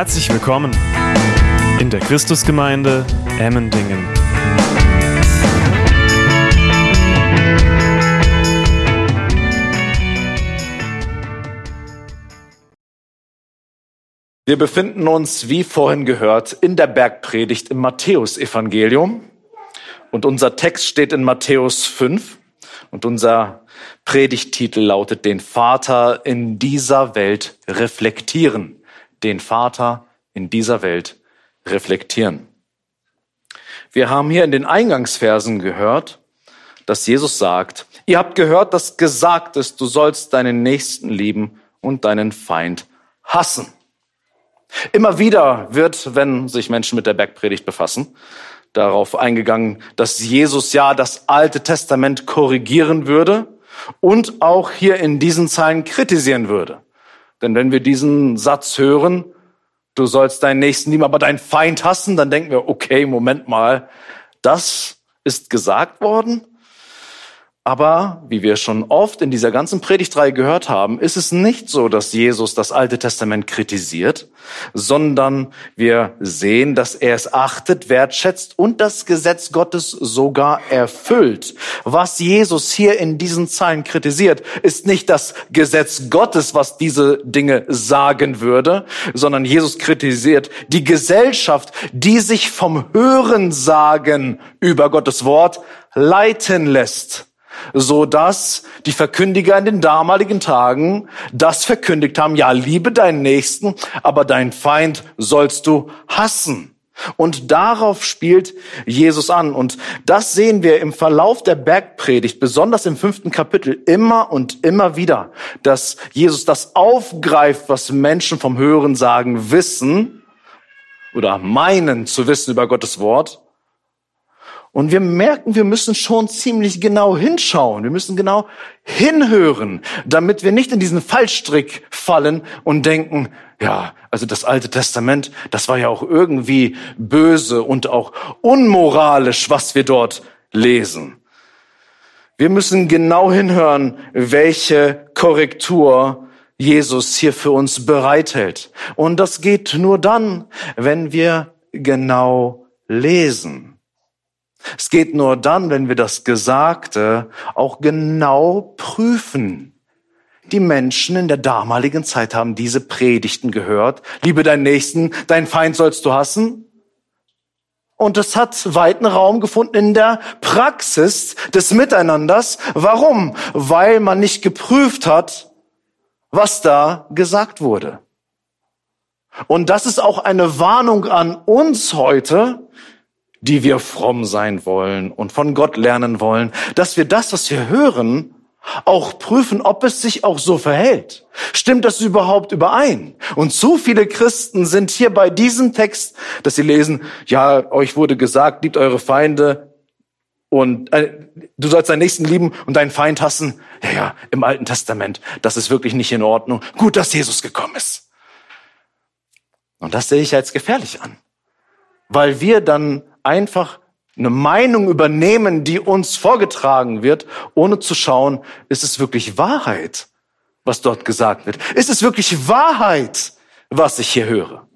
Herzlich willkommen in der Christusgemeinde Emmendingen. Wir befinden uns, wie vorhin gehört, in der Bergpredigt im Matthäusevangelium. Und unser Text steht in Matthäus 5. Und unser Predigttitel lautet, den Vater in dieser Welt reflektieren. Den Vater in dieser Welt reflektieren. Wir haben hier in den Eingangsversen gehört, dass Jesus sagt, ihr habt gehört, dass gesagt ist, du sollst deinen Nächsten lieben und deinen Feind hassen. Immer wieder wird, wenn sich Menschen mit der Bergpredigt befassen, darauf eingegangen, dass Jesus ja das Alte Testament korrigieren würde und auch hier in diesen Zeilen kritisieren würde. Denn wenn wir diesen Satz hören, du sollst deinen Nächsten lieben, aber deinen Feind hassen, dann denken wir, okay, Moment mal, das ist gesagt worden, aber wie wir schon oft in dieser ganzen Predigtreihe gehört haben, ist es nicht so, dass Jesus das Alte Testament kritisiert, sondern wir sehen, dass er es achtet, wertschätzt und das Gesetz Gottes sogar erfüllt. Was Jesus hier in diesen Zeilen kritisiert, ist nicht das Gesetz Gottes, was diese Dinge sagen würde, sondern Jesus kritisiert die Gesellschaft, die sich vom Hörensagen über Gottes Wort leiten lässt so dass die Verkündiger in den damaligen Tagen das verkündigt haben, ja, liebe deinen Nächsten, aber deinen Feind sollst du hassen. Und darauf spielt Jesus an. Und das sehen wir im Verlauf der Bergpredigt, besonders im fünften Kapitel, immer und immer wieder, dass Jesus das aufgreift, was Menschen vom Hören sagen, wissen oder meinen zu wissen über Gottes Wort und wir merken, wir müssen schon ziemlich genau hinschauen. Wir müssen genau hinhören, damit wir nicht in diesen Fallstrick fallen und denken, ja, also das Alte Testament, das war ja auch irgendwie böse und auch unmoralisch, was wir dort lesen. Wir müssen genau hinhören, welche Korrektur Jesus hier für uns bereithält. Und das geht nur dann, wenn wir genau lesen. Es geht nur dann, wenn wir das Gesagte auch genau prüfen. Die Menschen in der damaligen Zeit haben diese Predigten gehört. Liebe deinen Nächsten, deinen Feind sollst du hassen. Und es hat weiten Raum gefunden in der Praxis des Miteinanders. Warum? Weil man nicht geprüft hat, was da gesagt wurde. Und das ist auch eine Warnung an uns heute, die wir fromm sein wollen und von Gott lernen wollen, dass wir das, was wir hören, auch prüfen, ob es sich auch so verhält. Stimmt das überhaupt überein? Und zu viele Christen sind hier bei diesem Text, dass sie lesen, ja, euch wurde gesagt, liebt eure Feinde und äh, du sollst deinen Nächsten lieben und deinen Feind hassen. Ja, ja, im Alten Testament, das ist wirklich nicht in Ordnung. Gut, dass Jesus gekommen ist. Und das sehe ich als gefährlich an, weil wir dann einfach eine Meinung übernehmen, die uns vorgetragen wird, ohne zu schauen, ist es wirklich Wahrheit, was dort gesagt wird? Ist es wirklich Wahrheit, was ich hier höre?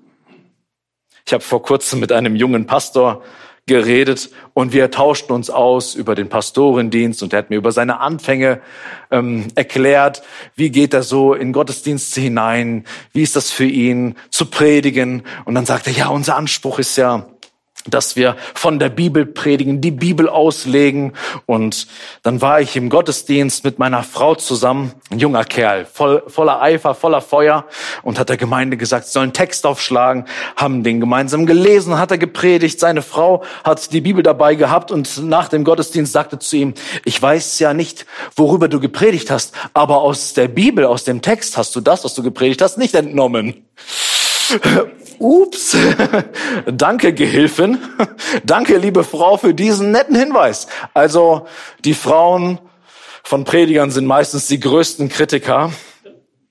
Ich habe vor kurzem mit einem jungen Pastor geredet und wir tauschten uns aus über den Pastorendienst und er hat mir über seine Anfänge ähm, erklärt, wie geht er so in Gottesdienste hinein, wie ist das für ihn zu predigen und dann sagte er, ja, unser Anspruch ist ja, dass wir von der Bibel predigen, die Bibel auslegen. Und dann war ich im Gottesdienst mit meiner Frau zusammen, ein junger Kerl, voll, voller Eifer, voller Feuer, und hat der Gemeinde gesagt, sie sollen Text aufschlagen, haben den gemeinsam gelesen, hat er gepredigt. Seine Frau hat die Bibel dabei gehabt und nach dem Gottesdienst sagte zu ihm, ich weiß ja nicht, worüber du gepredigt hast, aber aus der Bibel, aus dem Text hast du das, was du gepredigt hast, nicht entnommen. Ups, danke Gehilfin, danke liebe Frau für diesen netten Hinweis. Also die Frauen von Predigern sind meistens die größten Kritiker.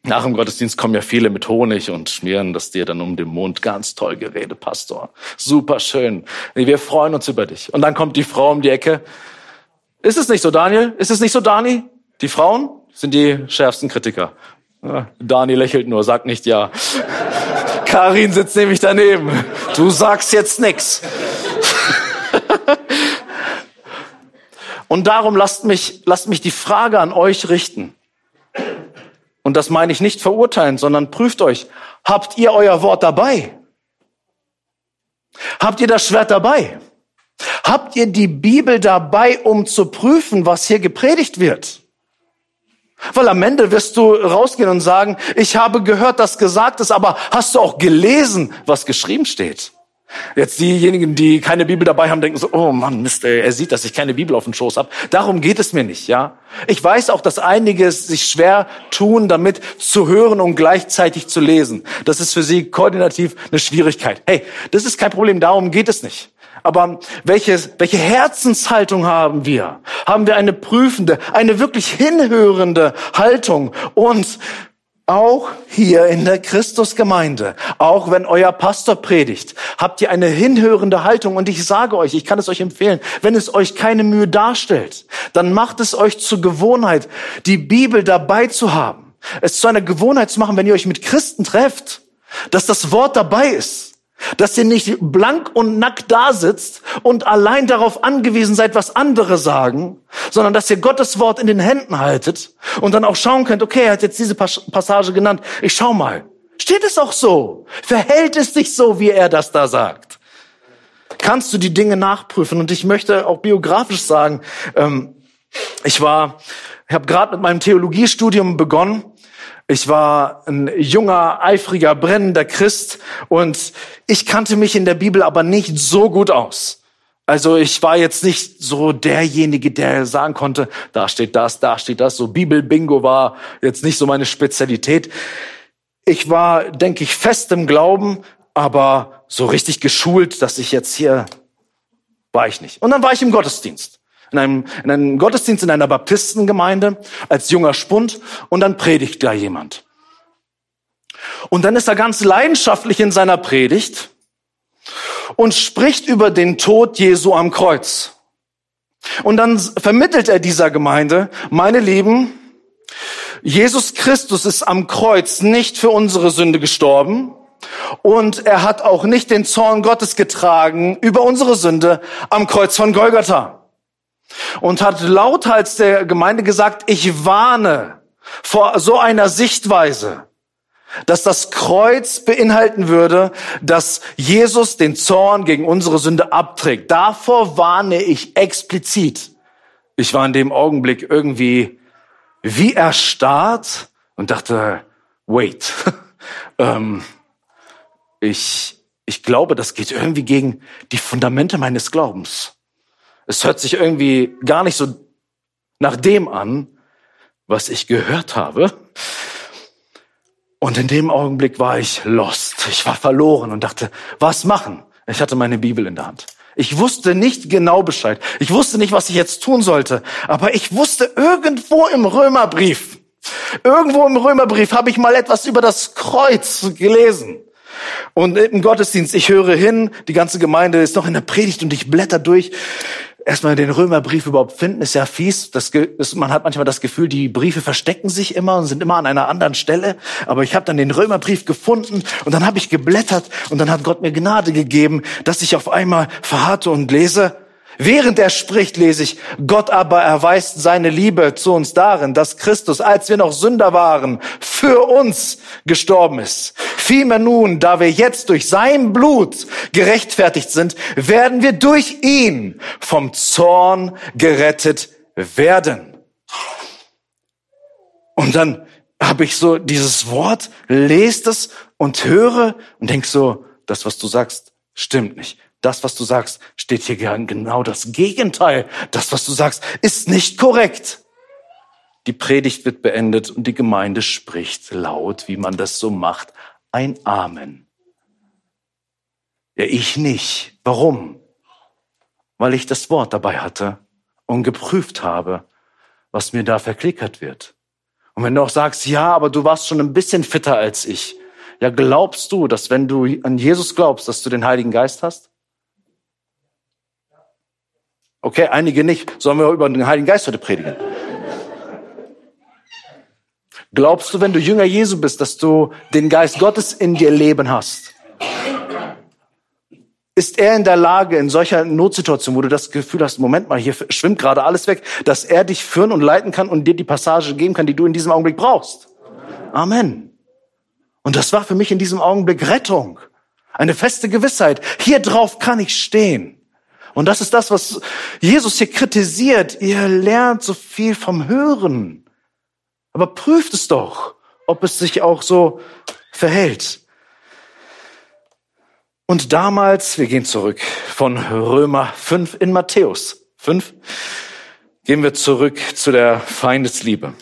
Nach dem Gottesdienst kommen ja viele mit Honig und schmieren das dir dann um den Mund. Ganz toll geredet, Pastor. Super schön. Wir freuen uns über dich. Und dann kommt die Frau um die Ecke. Ist es nicht so, Daniel? Ist es nicht so, Dani? Die Frauen sind die schärfsten Kritiker. Dani lächelt nur, sagt nicht ja. Karin sitzt nämlich daneben. Du sagst jetzt nix. Und darum lasst mich, lasst mich die Frage an euch richten. Und das meine ich nicht verurteilen, sondern prüft euch. Habt ihr euer Wort dabei? Habt ihr das Schwert dabei? Habt ihr die Bibel dabei, um zu prüfen, was hier gepredigt wird? Weil am Ende wirst du rausgehen und sagen, ich habe gehört, dass gesagt ist, aber hast du auch gelesen, was geschrieben steht? Jetzt diejenigen, die keine Bibel dabei haben, denken so, oh Mann, Mist, ey, er sieht, dass ich keine Bibel auf dem Schoß habe. Darum geht es mir nicht, ja. Ich weiß auch, dass einige sich schwer tun, damit zu hören und gleichzeitig zu lesen. Das ist für sie koordinativ eine Schwierigkeit. Hey, das ist kein Problem, darum geht es nicht. Aber welche, welche Herzenshaltung haben wir? Haben wir eine prüfende, eine wirklich hinhörende Haltung? Und auch hier in der Christusgemeinde, auch wenn euer Pastor predigt, habt ihr eine hinhörende Haltung. Und ich sage euch, ich kann es euch empfehlen, wenn es euch keine Mühe darstellt, dann macht es euch zur Gewohnheit, die Bibel dabei zu haben. Es zu einer Gewohnheit zu machen, wenn ihr euch mit Christen trefft, dass das Wort dabei ist dass ihr nicht blank und nackt da sitzt und allein darauf angewiesen seid, was andere sagen, sondern dass ihr Gottes Wort in den Händen haltet und dann auch schauen könnt, okay, er hat jetzt diese Passage genannt, ich schau mal. Steht es auch so? Verhält es sich so, wie er das da sagt? Kannst du die Dinge nachprüfen? Und ich möchte auch biografisch sagen, ähm, ich war, ich habe gerade mit meinem Theologiestudium begonnen ich war ein junger, eifriger, brennender Christ und ich kannte mich in der Bibel aber nicht so gut aus. Also ich war jetzt nicht so derjenige, der sagen konnte, da steht das, da steht das. So Bibel-Bingo war jetzt nicht so meine Spezialität. Ich war, denke ich, fest im Glauben, aber so richtig geschult, dass ich jetzt hier war ich nicht. Und dann war ich im Gottesdienst in einem, in einem Gottesdienst in einer Baptistengemeinde als junger Spund und dann predigt da jemand. Und dann ist er ganz leidenschaftlich in seiner Predigt und spricht über den Tod Jesu am Kreuz. Und dann vermittelt er dieser Gemeinde, meine Lieben, Jesus Christus ist am Kreuz nicht für unsere Sünde gestorben und er hat auch nicht den Zorn Gottes getragen über unsere Sünde am Kreuz von Golgatha und hat lauthals der Gemeinde gesagt, ich warne vor so einer Sichtweise, dass das Kreuz beinhalten würde, dass Jesus den Zorn gegen unsere Sünde abträgt. Davor warne ich explizit. Ich war in dem Augenblick irgendwie wie erstarrt und dachte, wait, ähm, ich, ich glaube, das geht irgendwie gegen die Fundamente meines Glaubens. Es hört sich irgendwie gar nicht so nach dem an, was ich gehört habe. Und in dem Augenblick war ich lost. Ich war verloren und dachte, was machen? Ich hatte meine Bibel in der Hand. Ich wusste nicht genau Bescheid. Ich wusste nicht, was ich jetzt tun sollte. Aber ich wusste irgendwo im Römerbrief, irgendwo im Römerbrief habe ich mal etwas über das Kreuz gelesen. Und im Gottesdienst, ich höre hin, die ganze Gemeinde ist noch in der Predigt und ich blätter durch erstmal den Römerbrief überhaupt finden, ist ja fies. Das, das, man hat manchmal das Gefühl, die Briefe verstecken sich immer und sind immer an einer anderen Stelle. Aber ich habe dann den Römerbrief gefunden und dann habe ich geblättert und dann hat Gott mir Gnade gegeben, dass ich auf einmal verharrte und lese. Während er spricht, lese ich, Gott aber erweist seine Liebe zu uns darin, dass Christus, als wir noch Sünder waren, für uns gestorben ist. Vielmehr nun, da wir jetzt durch sein Blut gerechtfertigt sind, werden wir durch ihn vom Zorn gerettet werden. Und dann habe ich so dieses Wort, lese es und höre und denk so, das, was du sagst, stimmt nicht das, was du sagst, steht hier genau das Gegenteil. Das, was du sagst, ist nicht korrekt. Die Predigt wird beendet und die Gemeinde spricht laut, wie man das so macht, ein Amen. Ja, ich nicht. Warum? Weil ich das Wort dabei hatte und geprüft habe, was mir da verklickert wird. Und wenn du auch sagst, ja, aber du warst schon ein bisschen fitter als ich, ja, glaubst du, dass wenn du an Jesus glaubst, dass du den Heiligen Geist hast? Okay, einige nicht. Sollen wir über den Heiligen Geist heute predigen? Glaubst du, wenn du Jünger Jesu bist, dass du den Geist Gottes in dir leben hast? Ist er in der Lage, in solcher Notsituation, wo du das Gefühl hast, Moment mal, hier schwimmt gerade alles weg, dass er dich führen und leiten kann und dir die Passage geben kann, die du in diesem Augenblick brauchst? Amen. Und das war für mich in diesem Augenblick Rettung. Eine feste Gewissheit. Hier drauf kann ich stehen. Und das ist das, was Jesus hier kritisiert. Ihr lernt so viel vom Hören. Aber prüft es doch, ob es sich auch so verhält. Und damals, wir gehen zurück von Römer 5 in Matthäus 5, gehen wir zurück zu der Feindesliebe,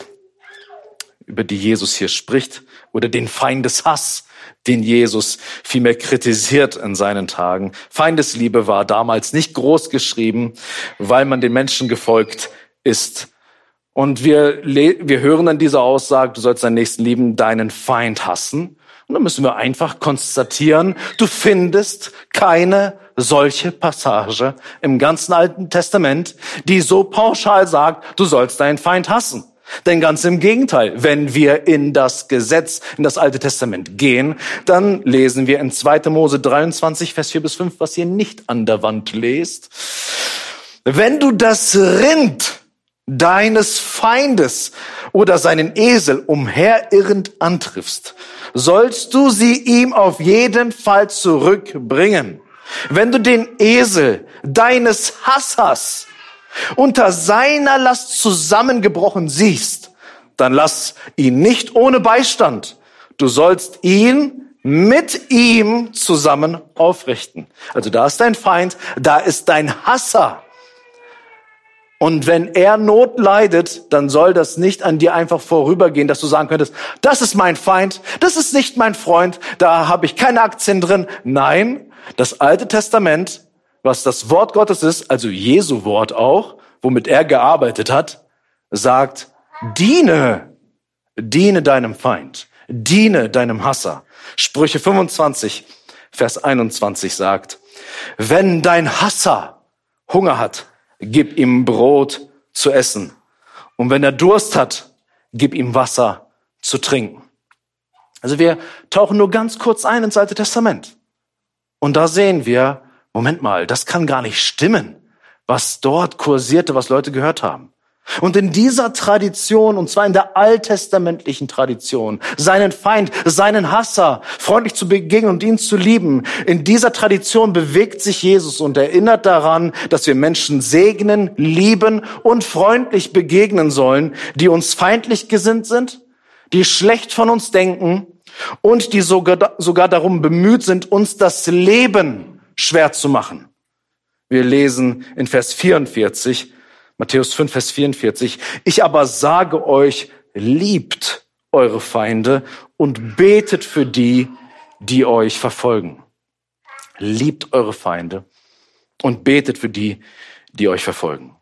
über die Jesus hier spricht, oder den Feindeshass, den Jesus vielmehr kritisiert in seinen Tagen. Feindesliebe war damals nicht groß geschrieben, weil man den Menschen gefolgt ist. Und wir, wir hören dann diese Aussage, du sollst deinen Nächsten lieben, deinen Feind hassen. Und dann müssen wir einfach konstatieren, du findest keine solche Passage im ganzen Alten Testament, die so pauschal sagt, du sollst deinen Feind hassen. Denn ganz im Gegenteil, wenn wir in das Gesetz, in das Alte Testament gehen, dann lesen wir in 2. Mose 23, Vers 4 bis 5, was ihr nicht an der Wand lest. Wenn du das Rind deines Feindes oder seinen Esel umherirrend antriffst, sollst du sie ihm auf jeden Fall zurückbringen. Wenn du den Esel deines Hassers unter seiner Last zusammengebrochen siehst, dann lass ihn nicht ohne Beistand. Du sollst ihn mit ihm zusammen aufrichten. Also da ist dein Feind, da ist dein Hasser. Und wenn er Not leidet, dann soll das nicht an dir einfach vorübergehen, dass du sagen könntest, das ist mein Feind, das ist nicht mein Freund, da habe ich keine Aktien drin. Nein, das Alte Testament was das Wort Gottes ist, also Jesu Wort auch, womit er gearbeitet hat, sagt, diene, diene deinem Feind, diene deinem Hasser. Sprüche 25, Vers 21 sagt, wenn dein Hasser Hunger hat, gib ihm Brot zu essen. Und wenn er Durst hat, gib ihm Wasser zu trinken. Also wir tauchen nur ganz kurz ein ins Alte Testament. Und da sehen wir, Moment mal, das kann gar nicht stimmen, was dort kursierte, was Leute gehört haben. Und in dieser Tradition, und zwar in der alttestamentlichen Tradition, seinen Feind, seinen Hasser freundlich zu begegnen und ihn zu lieben, in dieser Tradition bewegt sich Jesus und erinnert daran, dass wir Menschen segnen, lieben und freundlich begegnen sollen, die uns feindlich gesinnt sind, die schlecht von uns denken und die sogar, sogar darum bemüht sind, uns das Leben schwer zu machen. Wir lesen in Vers 44, Matthäus 5, Vers 44, ich aber sage euch, liebt eure Feinde und betet für die, die euch verfolgen. Liebt eure Feinde und betet für die, die euch verfolgen.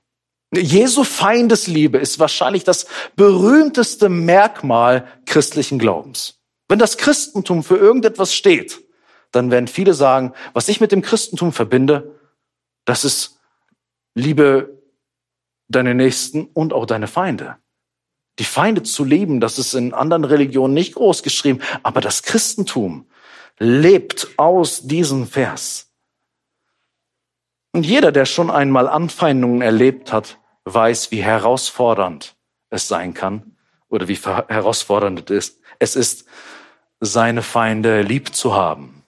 Jesu Feindesliebe ist wahrscheinlich das berühmteste Merkmal christlichen Glaubens. Wenn das Christentum für irgendetwas steht, dann werden viele sagen, was ich mit dem Christentum verbinde, das ist Liebe deine Nächsten und auch deine Feinde. Die Feinde zu lieben, das ist in anderen Religionen nicht groß geschrieben, aber das Christentum lebt aus diesem Vers. Und jeder, der schon einmal Anfeindungen erlebt hat, weiß, wie herausfordernd es sein kann oder wie herausfordernd es ist, es ist, seine Feinde lieb zu haben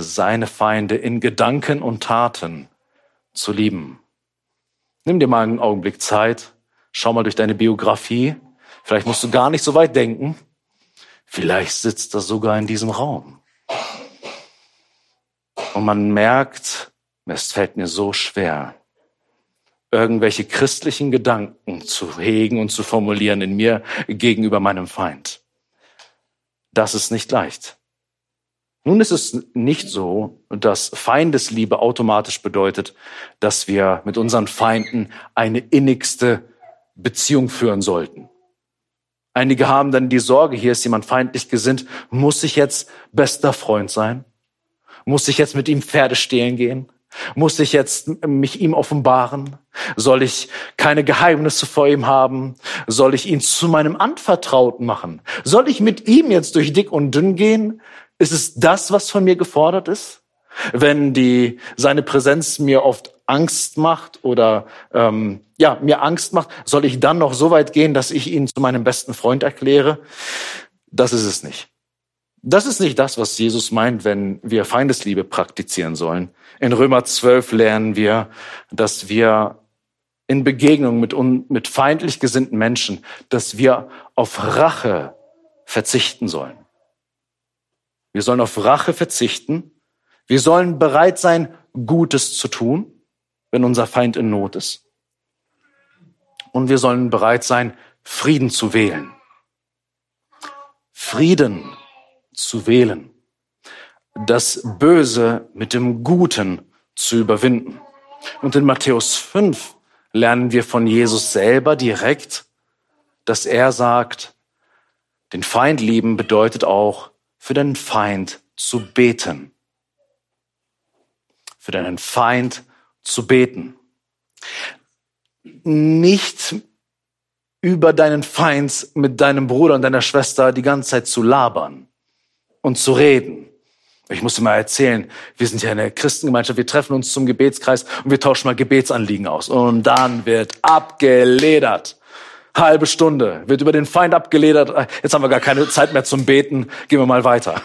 seine Feinde in Gedanken und Taten zu lieben. Nimm dir mal einen Augenblick Zeit, schau mal durch deine Biografie. Vielleicht musst du gar nicht so weit denken. Vielleicht sitzt er sogar in diesem Raum. Und man merkt, es fällt mir so schwer, irgendwelche christlichen Gedanken zu hegen und zu formulieren in mir gegenüber meinem Feind. Das ist nicht leicht. Nun ist es nicht so, dass Feindesliebe automatisch bedeutet, dass wir mit unseren Feinden eine innigste Beziehung führen sollten. Einige haben dann die Sorge, hier ist jemand feindlich gesinnt, muss ich jetzt bester Freund sein? Muss ich jetzt mit ihm Pferde stehlen gehen? Muss ich jetzt mich ihm offenbaren? Soll ich keine Geheimnisse vor ihm haben? Soll ich ihn zu meinem Anvertrauten machen? Soll ich mit ihm jetzt durch dick und dünn gehen? Ist es das, was von mir gefordert ist? Wenn die, seine Präsenz mir oft Angst macht oder ähm, ja mir Angst macht, soll ich dann noch so weit gehen, dass ich ihn zu meinem besten Freund erkläre? Das ist es nicht. Das ist nicht das, was Jesus meint, wenn wir Feindesliebe praktizieren sollen. In Römer 12 lernen wir, dass wir in Begegnung mit, mit feindlich gesinnten Menschen, dass wir auf Rache verzichten sollen. Wir sollen auf Rache verzichten. Wir sollen bereit sein, Gutes zu tun, wenn unser Feind in Not ist. Und wir sollen bereit sein, Frieden zu wählen. Frieden zu wählen, das Böse mit dem Guten zu überwinden. Und in Matthäus 5 lernen wir von Jesus selber direkt, dass er sagt, den Feind lieben bedeutet auch, für den Feind zu beten. Für deinen Feind zu beten. Nicht über deinen Feind mit deinem Bruder und deiner Schwester die ganze Zeit zu labern und zu reden. Ich musste mal erzählen, wir sind ja eine Christengemeinschaft, wir treffen uns zum Gebetskreis und wir tauschen mal Gebetsanliegen aus. Und dann wird abgeledert. Halbe Stunde wird über den Feind abgeledert. Jetzt haben wir gar keine Zeit mehr zum Beten. Gehen wir mal weiter.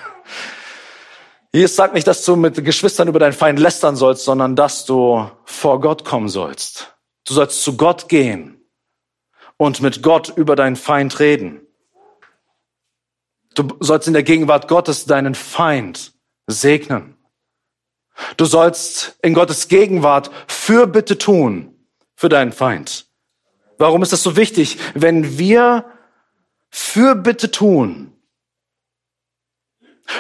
Jesus sagt nicht, dass du mit Geschwistern über deinen Feind lästern sollst, sondern dass du vor Gott kommen sollst. Du sollst zu Gott gehen und mit Gott über deinen Feind reden. Du sollst in der Gegenwart Gottes deinen Feind segnen. Du sollst in Gottes Gegenwart Fürbitte tun für deinen Feind. Warum ist das so wichtig? Wenn wir Fürbitte tun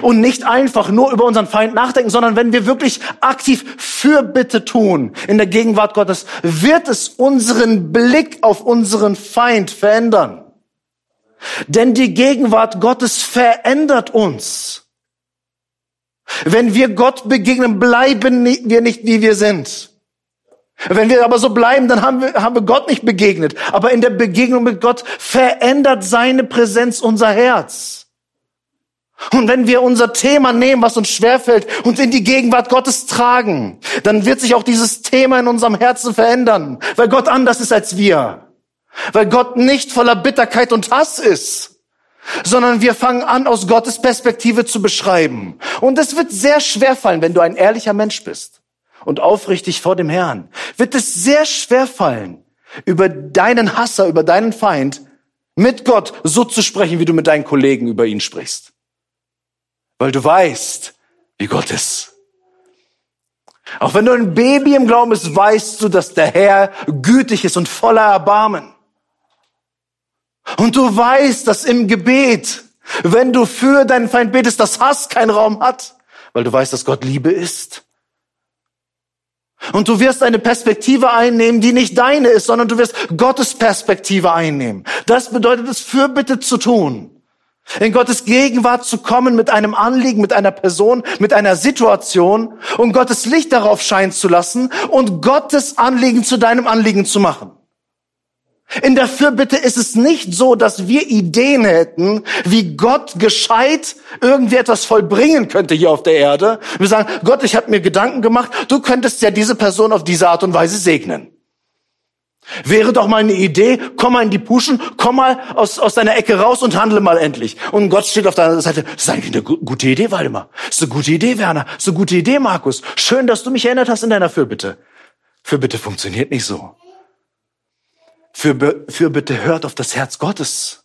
und nicht einfach nur über unseren Feind nachdenken, sondern wenn wir wirklich aktiv Fürbitte tun in der Gegenwart Gottes, wird es unseren Blick auf unseren Feind verändern. Denn die Gegenwart Gottes verändert uns. Wenn wir Gott begegnen, bleiben wir nicht, wie wir sind. Wenn wir aber so bleiben, dann haben wir, haben wir Gott nicht begegnet. Aber in der Begegnung mit Gott verändert seine Präsenz unser Herz. Und wenn wir unser Thema nehmen, was uns schwerfällt, und in die Gegenwart Gottes tragen, dann wird sich auch dieses Thema in unserem Herzen verändern, weil Gott anders ist als wir. Weil Gott nicht voller Bitterkeit und Hass ist, sondern wir fangen an, aus Gottes Perspektive zu beschreiben. Und es wird sehr schwer fallen, wenn du ein ehrlicher Mensch bist und aufrichtig vor dem Herrn, wird es sehr schwer fallen, über deinen Hasser, über deinen Feind mit Gott so zu sprechen, wie du mit deinen Kollegen über ihn sprichst. Weil du weißt, wie Gott ist. Auch wenn du ein Baby im Glauben bist, weißt du, dass der Herr gütig ist und voller Erbarmen. Und du weißt, dass im Gebet, wenn du für deinen Feind betest, dass Hass keinen Raum hat, weil du weißt, dass Gott Liebe ist. Und du wirst eine Perspektive einnehmen, die nicht deine ist, sondern du wirst Gottes Perspektive einnehmen. Das bedeutet es, Fürbitte zu tun. In Gottes Gegenwart zu kommen mit einem Anliegen, mit einer Person, mit einer Situation und Gottes Licht darauf scheinen zu lassen und Gottes Anliegen zu deinem Anliegen zu machen. In der Fürbitte ist es nicht so, dass wir Ideen hätten, wie Gott gescheit irgendwie etwas vollbringen könnte hier auf der Erde. Wir sagen, Gott, ich habe mir Gedanken gemacht, du könntest ja diese Person auf diese Art und Weise segnen. Wäre doch mal eine Idee, komm mal in die Puschen, komm mal aus, aus deiner Ecke raus und handle mal endlich. Und Gott steht auf deiner Seite, das ist eigentlich eine gute Idee, Waldemar. Das ist eine gute Idee, Werner. Das ist eine gute Idee, Markus. Schön, dass du mich erinnert hast in deiner Fürbitte. Fürbitte funktioniert nicht so. Für, für bitte hört auf das Herz Gottes.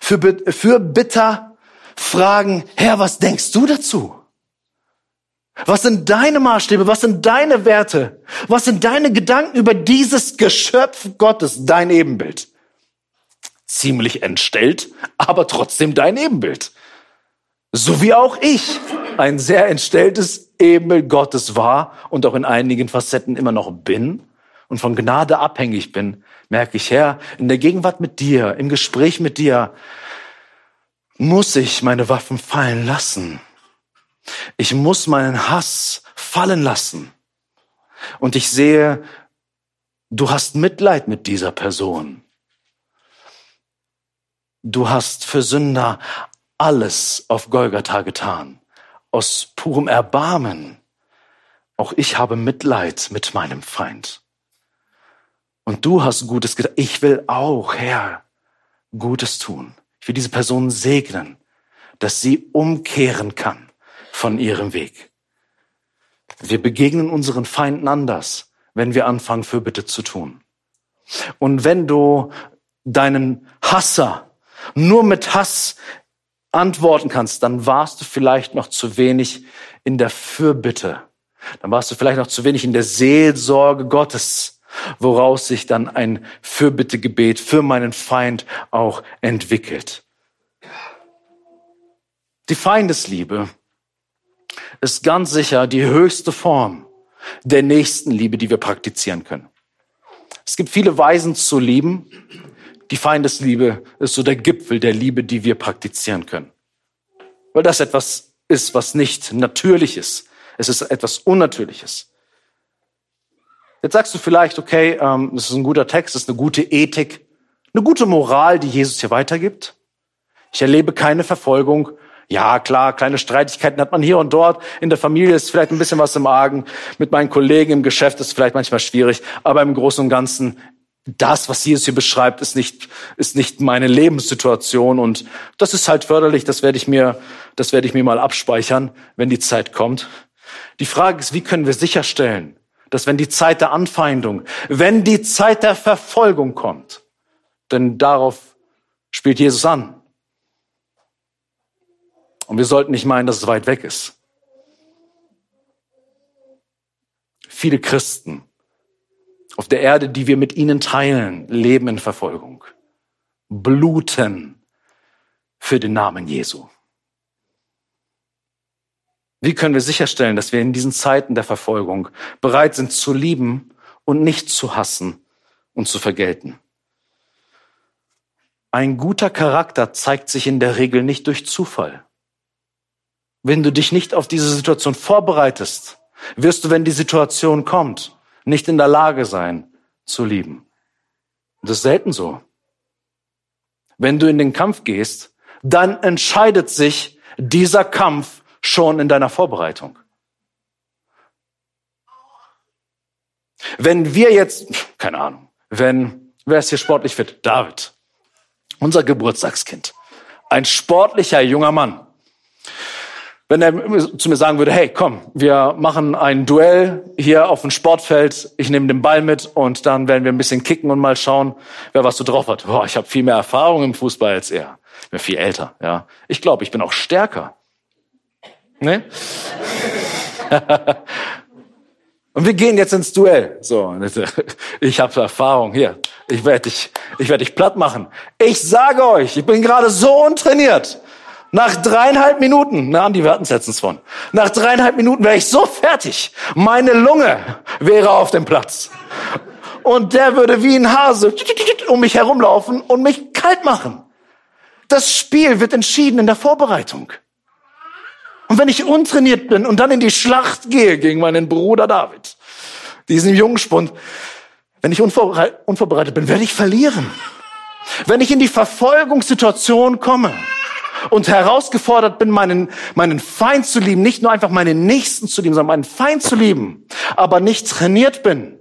Für, für bitter fragen, Herr, was denkst du dazu? Was sind deine Maßstäbe? Was sind deine Werte? Was sind deine Gedanken über dieses Geschöpf Gottes, dein Ebenbild? Ziemlich entstellt, aber trotzdem dein Ebenbild. So wie auch ich ein sehr entstelltes Ebenbild Gottes war und auch in einigen Facetten immer noch bin und von Gnade abhängig bin, merke ich, Herr, in der Gegenwart mit dir, im Gespräch mit dir, muss ich meine Waffen fallen lassen. Ich muss meinen Hass fallen lassen. Und ich sehe, du hast Mitleid mit dieser Person. Du hast für Sünder alles auf Golgatha getan, aus purem Erbarmen. Auch ich habe Mitleid mit meinem Feind. Und du hast Gutes getan. Ich will auch, Herr, Gutes tun. Ich will diese Person segnen, dass sie umkehren kann von ihrem Weg. Wir begegnen unseren Feinden anders, wenn wir anfangen, Fürbitte zu tun. Und wenn du deinen Hasser nur mit Hass antworten kannst, dann warst du vielleicht noch zu wenig in der Fürbitte. Dann warst du vielleicht noch zu wenig in der Seelsorge Gottes, woraus sich dann ein Fürbittegebet für meinen Feind auch entwickelt. Die Feindesliebe ist ganz sicher die höchste Form der Nächstenliebe, die wir praktizieren können. Es gibt viele Weisen zu lieben. Die Feindesliebe ist so der Gipfel der Liebe, die wir praktizieren können. Weil das etwas ist, was nicht natürlich ist. Es ist etwas Unnatürliches. Jetzt sagst du vielleicht, okay, ähm, das ist ein guter Text, das ist eine gute Ethik, eine gute Moral, die Jesus hier weitergibt. Ich erlebe keine Verfolgung, ja, klar, kleine Streitigkeiten hat man hier und dort. In der Familie ist vielleicht ein bisschen was im Argen. Mit meinen Kollegen im Geschäft ist vielleicht manchmal schwierig. Aber im Großen und Ganzen, das, was Jesus hier beschreibt, ist nicht, ist nicht meine Lebenssituation. Und das ist halt förderlich. Das werde ich mir, das werde ich mir mal abspeichern, wenn die Zeit kommt. Die Frage ist, wie können wir sicherstellen, dass wenn die Zeit der Anfeindung, wenn die Zeit der Verfolgung kommt, denn darauf spielt Jesus an, und wir sollten nicht meinen, dass es weit weg ist. Viele Christen auf der Erde, die wir mit ihnen teilen, leben in Verfolgung, bluten für den Namen Jesu. Wie können wir sicherstellen, dass wir in diesen Zeiten der Verfolgung bereit sind zu lieben und nicht zu hassen und zu vergelten? Ein guter Charakter zeigt sich in der Regel nicht durch Zufall. Wenn du dich nicht auf diese Situation vorbereitest, wirst du, wenn die Situation kommt, nicht in der Lage sein zu lieben. Das ist selten so. Wenn du in den Kampf gehst, dann entscheidet sich dieser Kampf schon in deiner Vorbereitung. Wenn wir jetzt, keine Ahnung, wenn, wer ist hier sportlich fit? David, unser Geburtstagskind, ein sportlicher junger Mann, wenn er zu mir sagen würde, hey, komm, wir machen ein Duell hier auf dem Sportfeld, ich nehme den Ball mit und dann werden wir ein bisschen kicken und mal schauen, wer was so drauf hat. Boah, ich habe viel mehr Erfahrung im Fußball als er. Ich bin viel älter, ja. Ich glaube, ich bin auch stärker. Ne? und wir gehen jetzt ins Duell. So, ich habe Erfahrung hier. Ich werde dich, ich werde dich platt machen. Ich sage euch, ich bin gerade so untrainiert. Nach dreieinhalb Minuten, na, die hatten es letztens von. Nach dreieinhalb Minuten wäre ich so fertig. Meine Lunge wäre auf dem Platz. Und der würde wie ein Hase um mich herumlaufen und mich kalt machen. Das Spiel wird entschieden in der Vorbereitung. Und wenn ich untrainiert bin und dann in die Schlacht gehe gegen meinen Bruder David, diesen Jungspund, wenn ich unvorbereitet bin, werde ich verlieren. Wenn ich in die Verfolgungssituation komme, und herausgefordert bin, meinen, meinen Feind zu lieben, nicht nur einfach meinen Nächsten zu lieben, sondern meinen Feind zu lieben, aber nicht trainiert bin,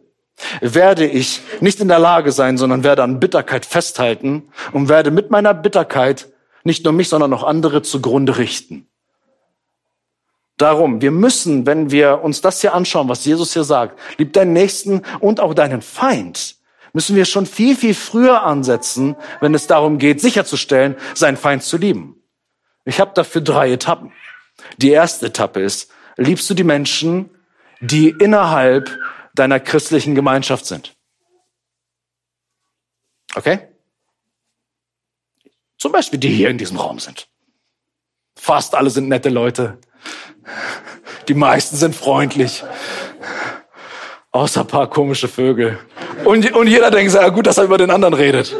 werde ich nicht in der Lage sein, sondern werde an Bitterkeit festhalten und werde mit meiner Bitterkeit nicht nur mich, sondern auch andere zugrunde richten. Darum, wir müssen, wenn wir uns das hier anschauen, was Jesus hier sagt, lieb deinen Nächsten und auch deinen Feind, müssen wir schon viel, viel früher ansetzen, wenn es darum geht, sicherzustellen, seinen Feind zu lieben. Ich habe dafür drei Etappen. Die erste Etappe ist, liebst du die Menschen, die innerhalb deiner christlichen Gemeinschaft sind? Okay? Zum Beispiel die hier in diesem Raum sind. Fast alle sind nette Leute. Die meisten sind freundlich. Außer ein paar komische Vögel. Und, und jeder denkt, ja gut, dass er über den anderen redet.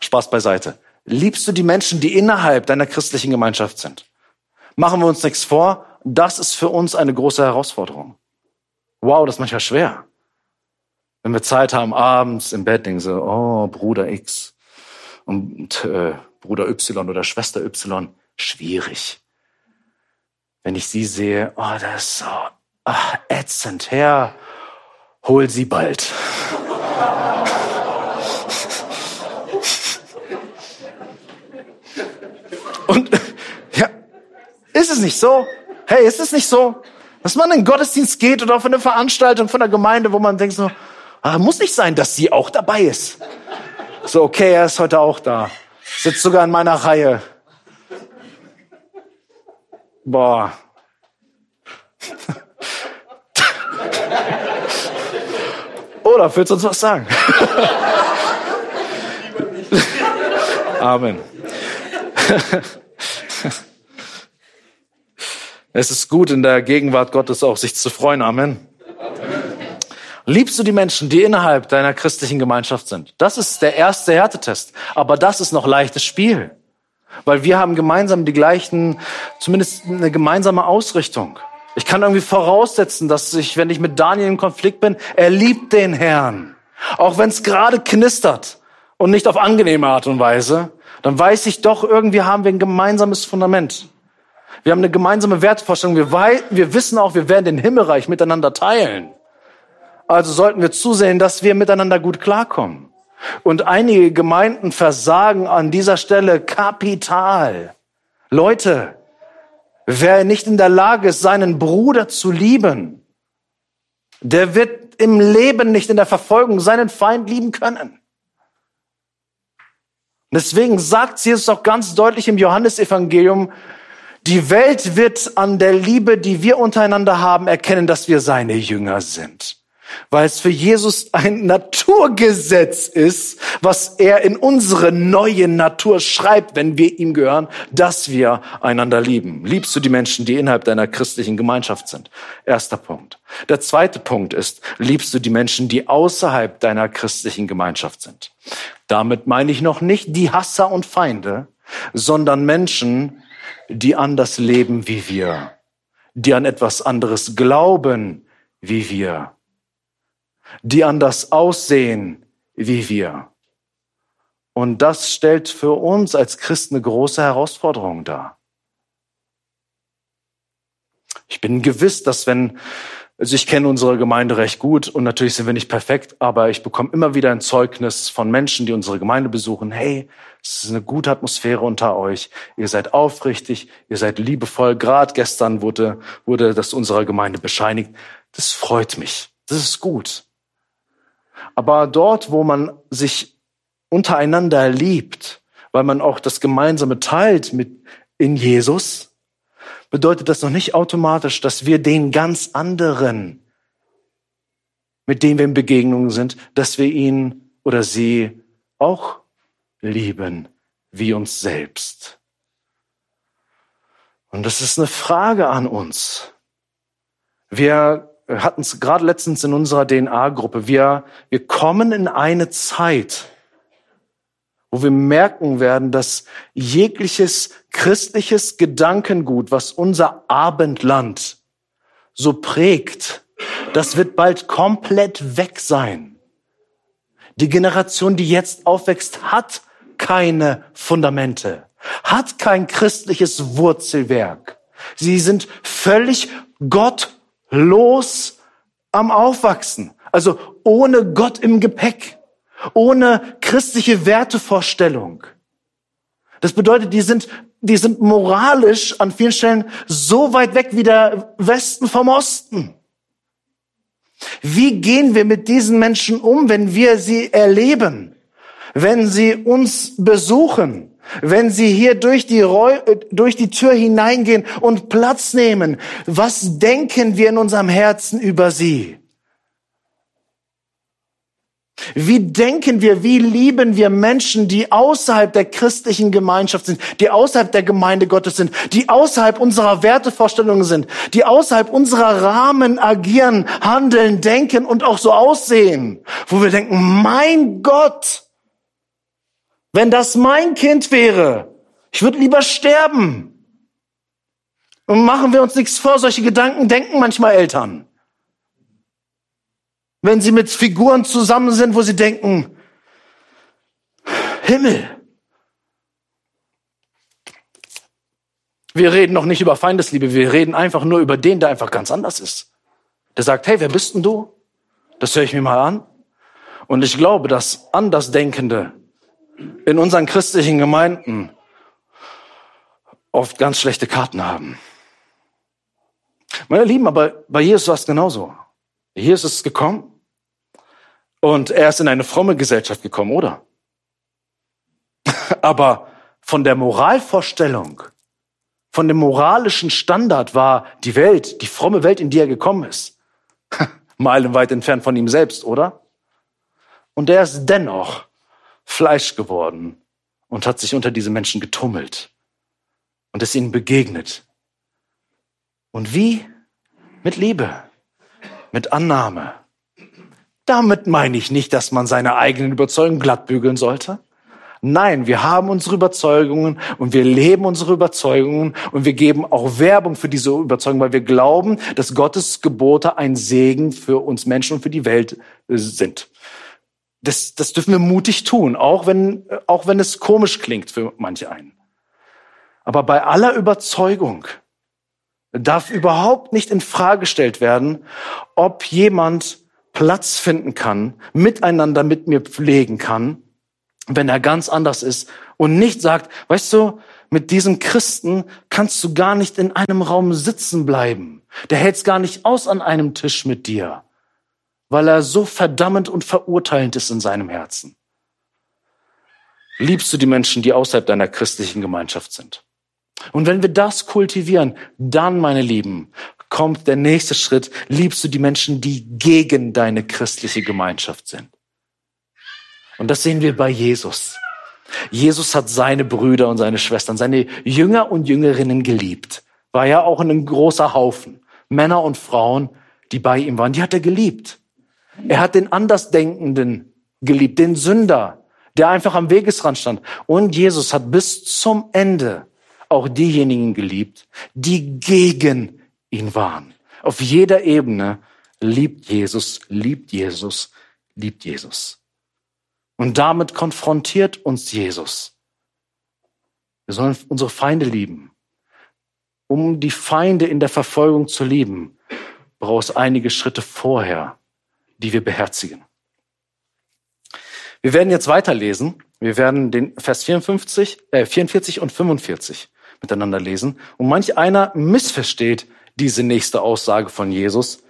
Spaß beiseite. Liebst du die Menschen, die innerhalb deiner christlichen Gemeinschaft sind? Machen wir uns nichts vor. das ist für uns eine große Herausforderung. Wow, das ist manchmal schwer. Wenn wir Zeit haben, abends im Bett, denken so, oh, Bruder X und äh, Bruder Y oder Schwester Y, schwierig. Wenn ich sie sehe, oh, das ist so ach, ätzend, Herr, hol sie bald. Und ja, ist es nicht so? Hey, ist es nicht so, dass man in den Gottesdienst geht oder auf eine Veranstaltung von der Gemeinde, wo man denkt so, ah, muss nicht sein, dass sie auch dabei ist. So, okay, er ist heute auch da. Sitzt sogar in meiner Reihe. Boah. Oder willst du uns was sagen? Amen. Es ist gut, in der Gegenwart Gottes auch sich zu freuen. Amen. Liebst du die Menschen, die innerhalb deiner christlichen Gemeinschaft sind? Das ist der erste Härtetest. Aber das ist noch leichtes Spiel. Weil wir haben gemeinsam die gleichen, zumindest eine gemeinsame Ausrichtung. Ich kann irgendwie voraussetzen, dass ich, wenn ich mit Daniel im Konflikt bin, er liebt den Herrn. Auch wenn es gerade knistert und nicht auf angenehme Art und Weise, dann weiß ich doch, irgendwie haben wir ein gemeinsames Fundament. Wir haben eine gemeinsame Wertvorstellung. Wir, wir wissen auch, wir werden den Himmelreich miteinander teilen. Also sollten wir zusehen, dass wir miteinander gut klarkommen. Und einige Gemeinden versagen an dieser Stelle kapital. Leute, wer nicht in der Lage ist, seinen Bruder zu lieben, der wird im Leben nicht in der Verfolgung seinen Feind lieben können. Deswegen sagt Jesus auch ganz deutlich im Johannesevangelium, die Welt wird an der Liebe, die wir untereinander haben, erkennen, dass wir seine Jünger sind. Weil es für Jesus ein Naturgesetz ist, was er in unsere neue Natur schreibt, wenn wir ihm gehören, dass wir einander lieben. Liebst du die Menschen, die innerhalb deiner christlichen Gemeinschaft sind? Erster Punkt. Der zweite Punkt ist, liebst du die Menschen, die außerhalb deiner christlichen Gemeinschaft sind? Damit meine ich noch nicht die Hasser und Feinde, sondern Menschen, die anders leben wie wir, die an etwas anderes glauben wie wir, die anders aussehen wie wir. Und das stellt für uns als Christen eine große Herausforderung dar. Ich bin gewiss, dass wenn also ich kenne unsere Gemeinde recht gut und natürlich sind wir nicht perfekt, aber ich bekomme immer wieder ein Zeugnis von Menschen, die unsere Gemeinde besuchen. Hey, es ist eine gute Atmosphäre unter euch. Ihr seid aufrichtig, ihr seid liebevoll. Gerade gestern wurde, wurde das unserer Gemeinde bescheinigt. Das freut mich. Das ist gut. Aber dort, wo man sich untereinander liebt, weil man auch das Gemeinsame teilt mit in Jesus, bedeutet das noch nicht automatisch, dass wir den ganz anderen, mit dem wir in Begegnung sind, dass wir ihn oder sie auch lieben wie uns selbst. Und das ist eine Frage an uns. Wir hatten es gerade letztens in unserer DNA-Gruppe. Wir, wir kommen in eine Zeit, wo wir merken werden, dass jegliches christliches Gedankengut, was unser Abendland so prägt, das wird bald komplett weg sein. Die Generation, die jetzt aufwächst, hat keine Fundamente, hat kein christliches Wurzelwerk. Sie sind völlig gottlos am Aufwachsen, also ohne Gott im Gepäck ohne christliche Wertevorstellung. Das bedeutet, die sind, die sind moralisch an vielen Stellen so weit weg wie der Westen vom Osten. Wie gehen wir mit diesen Menschen um, wenn wir sie erleben? Wenn sie uns besuchen? Wenn sie hier durch die, Reu durch die Tür hineingehen und Platz nehmen? Was denken wir in unserem Herzen über sie? Wie denken wir, wie lieben wir Menschen, die außerhalb der christlichen Gemeinschaft sind, die außerhalb der Gemeinde Gottes sind, die außerhalb unserer Wertevorstellungen sind, die außerhalb unserer Rahmen agieren, handeln, denken und auch so aussehen, wo wir denken, mein Gott, wenn das mein Kind wäre, ich würde lieber sterben. Und machen wir uns nichts vor, solche Gedanken denken manchmal Eltern. Wenn sie mit Figuren zusammen sind, wo sie denken, Himmel. Wir reden noch nicht über Feindesliebe, wir reden einfach nur über den, der einfach ganz anders ist. Der sagt, hey, wer bist denn du? Das höre ich mir mal an. Und ich glaube, dass Andersdenkende in unseren christlichen Gemeinden oft ganz schlechte Karten haben. Meine Lieben, aber bei Jesus war es genauso. Hier ist es gekommen und er ist in eine fromme Gesellschaft gekommen, oder? aber von der Moralvorstellung, von dem moralischen Standard war die Welt, die fromme Welt, in die er gekommen ist, meilenweit entfernt von ihm selbst, oder? Und er ist dennoch Fleisch geworden und hat sich unter diese Menschen getummelt und ist ihnen begegnet. Und wie? Mit Liebe, mit Annahme. Damit meine ich nicht, dass man seine eigenen Überzeugungen glattbügeln sollte. Nein, wir haben unsere Überzeugungen und wir leben unsere Überzeugungen und wir geben auch Werbung für diese Überzeugungen, weil wir glauben, dass Gottes Gebote ein Segen für uns Menschen und für die Welt äh, sind. Das, das dürfen wir mutig tun, auch wenn, auch wenn es komisch klingt für manche einen. Aber bei aller Überzeugung darf überhaupt nicht in Frage gestellt werden, ob jemand Platz finden kann, miteinander mit mir pflegen kann, wenn er ganz anders ist und nicht sagt, weißt du, mit diesem Christen kannst du gar nicht in einem Raum sitzen bleiben. Der hält's gar nicht aus an einem Tisch mit dir, weil er so verdammend und verurteilend ist in seinem Herzen. Liebst du die Menschen, die außerhalb deiner christlichen Gemeinschaft sind? Und wenn wir das kultivieren, dann, meine Lieben, kommt der nächste Schritt. Liebst du die Menschen, die gegen deine christliche Gemeinschaft sind? Und das sehen wir bei Jesus. Jesus hat seine Brüder und seine Schwestern, seine Jünger und Jüngerinnen geliebt. War ja auch ein großer Haufen. Männer und Frauen, die bei ihm waren, die hat er geliebt. Er hat den Andersdenkenden geliebt, den Sünder, der einfach am Wegesrand stand. Und Jesus hat bis zum Ende auch diejenigen geliebt, die gegen ihn waren. Auf jeder Ebene liebt Jesus, liebt Jesus, liebt Jesus. Und damit konfrontiert uns Jesus. Wir sollen unsere Feinde lieben. Um die Feinde in der Verfolgung zu lieben, braucht es einige Schritte vorher, die wir beherzigen. Wir werden jetzt weiterlesen. Wir werden den Vers 54, äh, 44 und 45 miteinander lesen. Und manch einer missversteht diese nächste Aussage von Jesus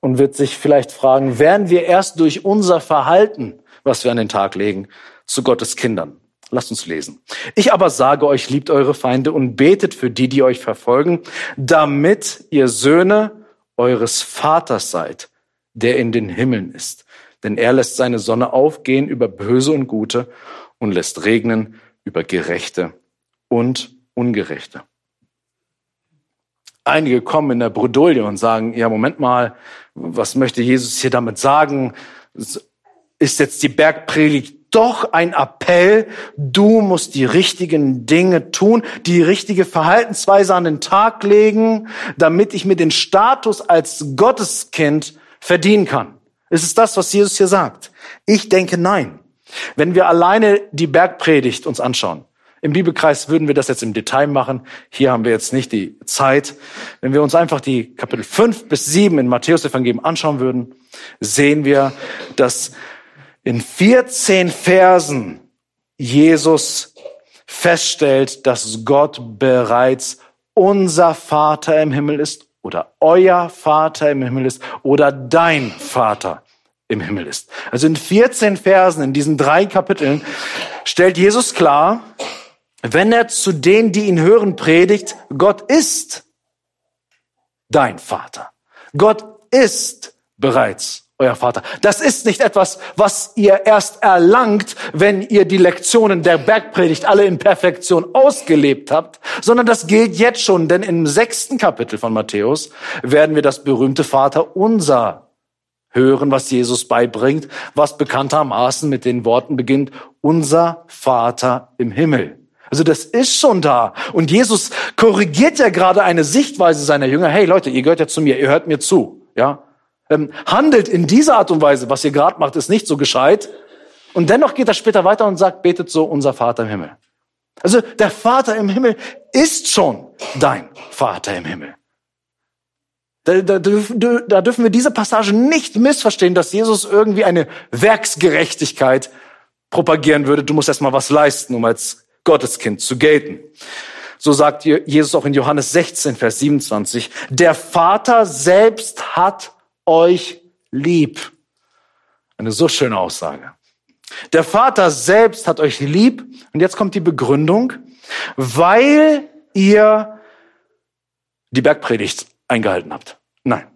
und wird sich vielleicht fragen, werden wir erst durch unser Verhalten, was wir an den Tag legen, zu Gottes Kindern? Lasst uns lesen. Ich aber sage euch, liebt eure Feinde und betet für die, die euch verfolgen, damit ihr Söhne eures Vaters seid, der in den Himmeln ist. Denn er lässt seine Sonne aufgehen über Böse und Gute und lässt regnen über Gerechte und Ungerechte. Einige kommen in der Bredouille und sagen, ja, Moment mal, was möchte Jesus hier damit sagen? Ist jetzt die Bergpredigt doch ein Appell, du musst die richtigen Dinge tun, die richtige Verhaltensweise an den Tag legen, damit ich mir den Status als Gotteskind verdienen kann. Ist es das, was Jesus hier sagt? Ich denke nein. Wenn wir alleine die Bergpredigt uns anschauen, im Bibelkreis würden wir das jetzt im Detail machen. Hier haben wir jetzt nicht die Zeit. Wenn wir uns einfach die Kapitel 5 bis 7 in Matthäus Evangelium anschauen würden, sehen wir, dass in 14 Versen Jesus feststellt, dass Gott bereits unser Vater im Himmel ist oder euer Vater im Himmel ist oder dein Vater im Himmel ist. Also in 14 Versen, in diesen drei Kapiteln, stellt Jesus klar, wenn er zu denen, die ihn hören, predigt, Gott ist dein Vater. Gott ist bereits euer Vater. Das ist nicht etwas, was ihr erst erlangt, wenn ihr die Lektionen der Bergpredigt alle in Perfektion ausgelebt habt, sondern das gilt jetzt schon, denn im sechsten Kapitel von Matthäus werden wir das berühmte Vater unser hören, was Jesus beibringt, was bekanntermaßen mit den Worten beginnt, unser Vater im Himmel. Also das ist schon da. Und Jesus korrigiert ja gerade eine Sichtweise seiner Jünger. Hey Leute, ihr gehört ja zu mir, ihr hört mir zu. Ja, handelt in dieser Art und Weise, was ihr gerade macht, ist nicht so gescheit. Und dennoch geht er später weiter und sagt, betet so unser Vater im Himmel. Also der Vater im Himmel ist schon dein Vater im Himmel. Da, da, da dürfen wir diese Passage nicht missverstehen, dass Jesus irgendwie eine Werksgerechtigkeit propagieren würde. Du musst erstmal was leisten, um als Gotteskind zu gelten. So sagt Jesus auch in Johannes 16, Vers 27, der Vater selbst hat euch lieb. Eine so schöne Aussage. Der Vater selbst hat euch lieb. Und jetzt kommt die Begründung, weil ihr die Bergpredigt eingehalten habt. Nein.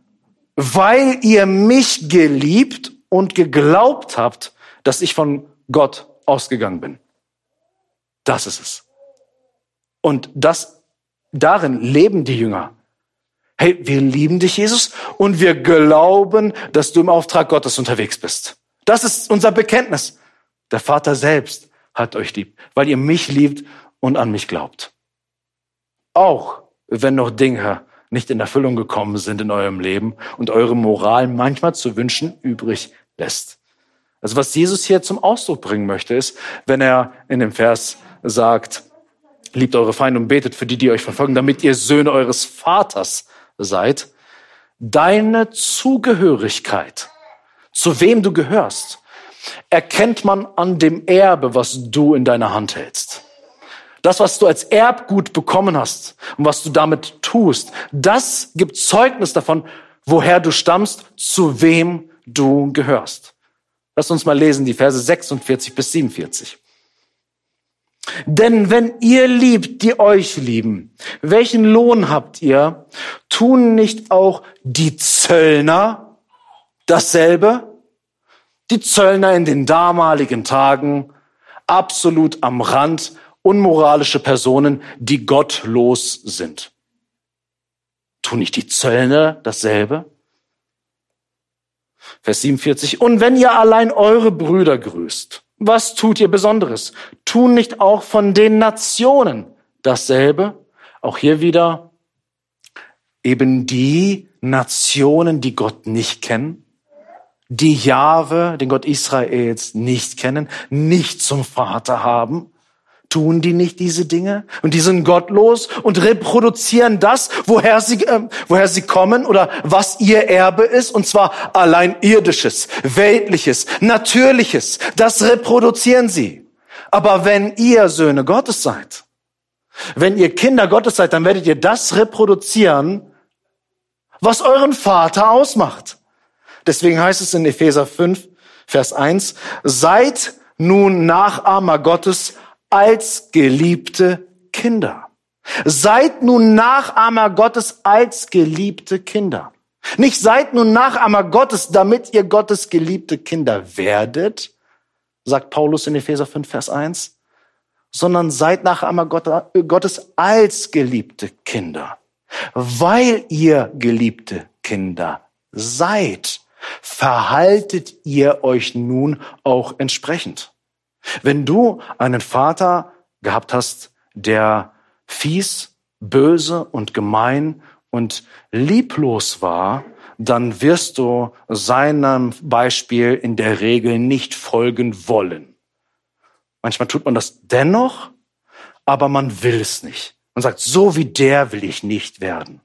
Weil ihr mich geliebt und geglaubt habt, dass ich von Gott ausgegangen bin. Das ist es. Und das, darin leben die Jünger. Hey, wir lieben dich, Jesus, und wir glauben, dass du im Auftrag Gottes unterwegs bist. Das ist unser Bekenntnis. Der Vater selbst hat euch lieb, weil ihr mich liebt und an mich glaubt. Auch wenn noch Dinge nicht in Erfüllung gekommen sind in eurem Leben und eure Moral manchmal zu wünschen übrig lässt. Also was Jesus hier zum Ausdruck bringen möchte, ist, wenn er in dem Vers sagt, liebt eure Feinde und betet für die, die euch verfolgen, damit ihr Söhne eures Vaters seid, deine Zugehörigkeit, zu wem du gehörst, erkennt man an dem Erbe, was du in deiner Hand hältst. Das, was du als Erbgut bekommen hast und was du damit tust, das gibt Zeugnis davon, woher du stammst, zu wem du gehörst. Lass uns mal lesen, die Verse 46 bis 47. Denn wenn ihr liebt, die euch lieben, welchen Lohn habt ihr? Tun nicht auch die Zöllner dasselbe? Die Zöllner in den damaligen Tagen absolut am Rand, unmoralische Personen, die gottlos sind. Tun nicht die Zöllner dasselbe? Vers 47. Und wenn ihr allein eure Brüder grüßt, was tut ihr Besonderes? Tun nicht auch von den Nationen dasselbe? Auch hier wieder eben die Nationen, die Gott nicht kennen, die Jahwe, den Gott Israels, nicht kennen, nicht zum Vater haben. Tun die nicht diese Dinge? Und die sind gottlos und reproduzieren das, woher sie, äh, woher sie kommen oder was ihr Erbe ist, und zwar allein irdisches, weltliches, natürliches. Das reproduzieren sie. Aber wenn ihr Söhne Gottes seid, wenn ihr Kinder Gottes seid, dann werdet ihr das reproduzieren, was euren Vater ausmacht. Deswegen heißt es in Epheser 5, Vers 1, seid nun Nachahmer Gottes als geliebte Kinder. Seid nun Nachahmer Gottes als geliebte Kinder. Nicht seid nun Nachahmer Gottes, damit ihr Gottes geliebte Kinder werdet, sagt Paulus in Epheser 5, Vers 1, sondern seid Nachahmer Gottes als geliebte Kinder, weil ihr geliebte Kinder seid verhaltet ihr euch nun auch entsprechend. Wenn du einen Vater gehabt hast, der fies, böse und gemein und lieblos war, dann wirst du seinem Beispiel in der Regel nicht folgen wollen. Manchmal tut man das dennoch, aber man will es nicht. Man sagt, so wie der will ich nicht werden.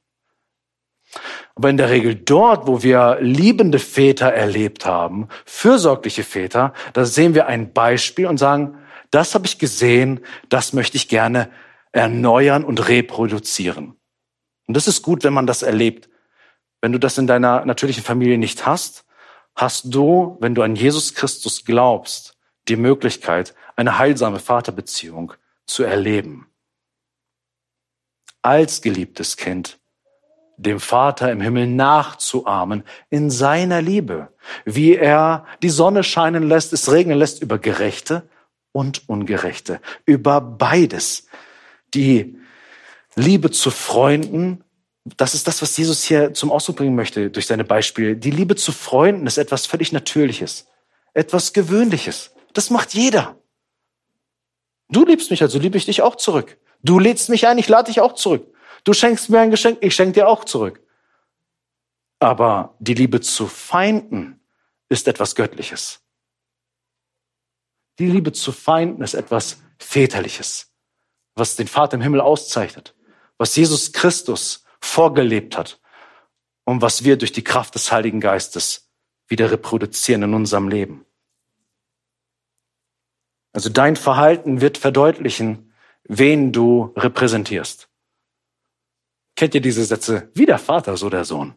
Aber in der Regel dort, wo wir liebende Väter erlebt haben, fürsorgliche Väter, da sehen wir ein Beispiel und sagen, das habe ich gesehen, das möchte ich gerne erneuern und reproduzieren. Und das ist gut, wenn man das erlebt. Wenn du das in deiner natürlichen Familie nicht hast, hast du, wenn du an Jesus Christus glaubst, die Möglichkeit, eine heilsame Vaterbeziehung zu erleben. Als geliebtes Kind dem Vater im Himmel nachzuahmen in seiner Liebe, wie er die Sonne scheinen lässt, es regnen lässt über Gerechte und Ungerechte, über beides. Die Liebe zu Freunden, das ist das, was Jesus hier zum Ausdruck bringen möchte durch seine Beispiele. Die Liebe zu Freunden ist etwas völlig Natürliches, etwas Gewöhnliches. Das macht jeder. Du liebst mich, also liebe ich dich auch zurück. Du lädst mich ein, ich lade dich auch zurück. Du schenkst mir ein Geschenk, ich schenke dir auch zurück. Aber die Liebe zu Feinden ist etwas Göttliches. Die Liebe zu Feinden ist etwas Väterliches, was den Vater im Himmel auszeichnet, was Jesus Christus vorgelebt hat und was wir durch die Kraft des Heiligen Geistes wieder reproduzieren in unserem Leben. Also dein Verhalten wird verdeutlichen, wen du repräsentierst. Kennt ihr diese Sätze? Wie der Vater, so der Sohn.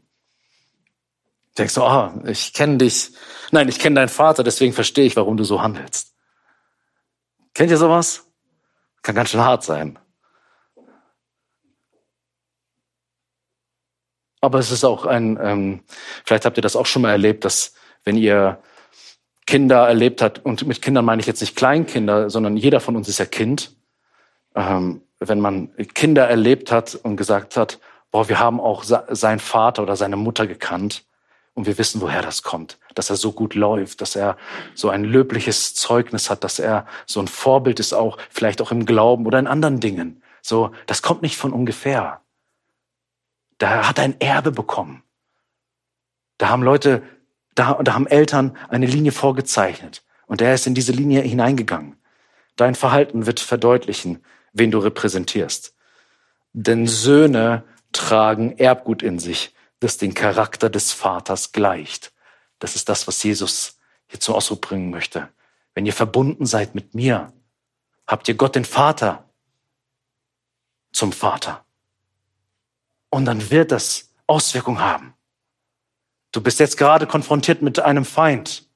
Denkst du, ah, oh, ich kenne dich. Nein, ich kenne deinen Vater, deswegen verstehe ich, warum du so handelst. Kennt ihr sowas? Kann ganz schön hart sein. Aber es ist auch ein, ähm, vielleicht habt ihr das auch schon mal erlebt, dass wenn ihr Kinder erlebt hat, und mit Kindern meine ich jetzt nicht Kleinkinder, sondern jeder von uns ist ja Kind. Ähm, wenn man Kinder erlebt hat und gesagt hat, boah, wir haben auch seinen Vater oder seine Mutter gekannt und wir wissen, woher das kommt, dass er so gut läuft, dass er so ein löbliches Zeugnis hat, dass er so ein Vorbild ist auch, vielleicht auch im Glauben oder in anderen Dingen. So, das kommt nicht von ungefähr. Da hat er ein Erbe bekommen. Da haben Leute da, da haben Eltern eine Linie vorgezeichnet und er ist in diese Linie hineingegangen. Dein Verhalten wird verdeutlichen, wen du repräsentierst. Denn Söhne tragen Erbgut in sich, das den Charakter des Vaters gleicht. Das ist das, was Jesus hier zum Ausdruck bringen möchte. Wenn ihr verbunden seid mit mir, habt ihr Gott den Vater zum Vater. Und dann wird das Auswirkungen haben. Du bist jetzt gerade konfrontiert mit einem Feind.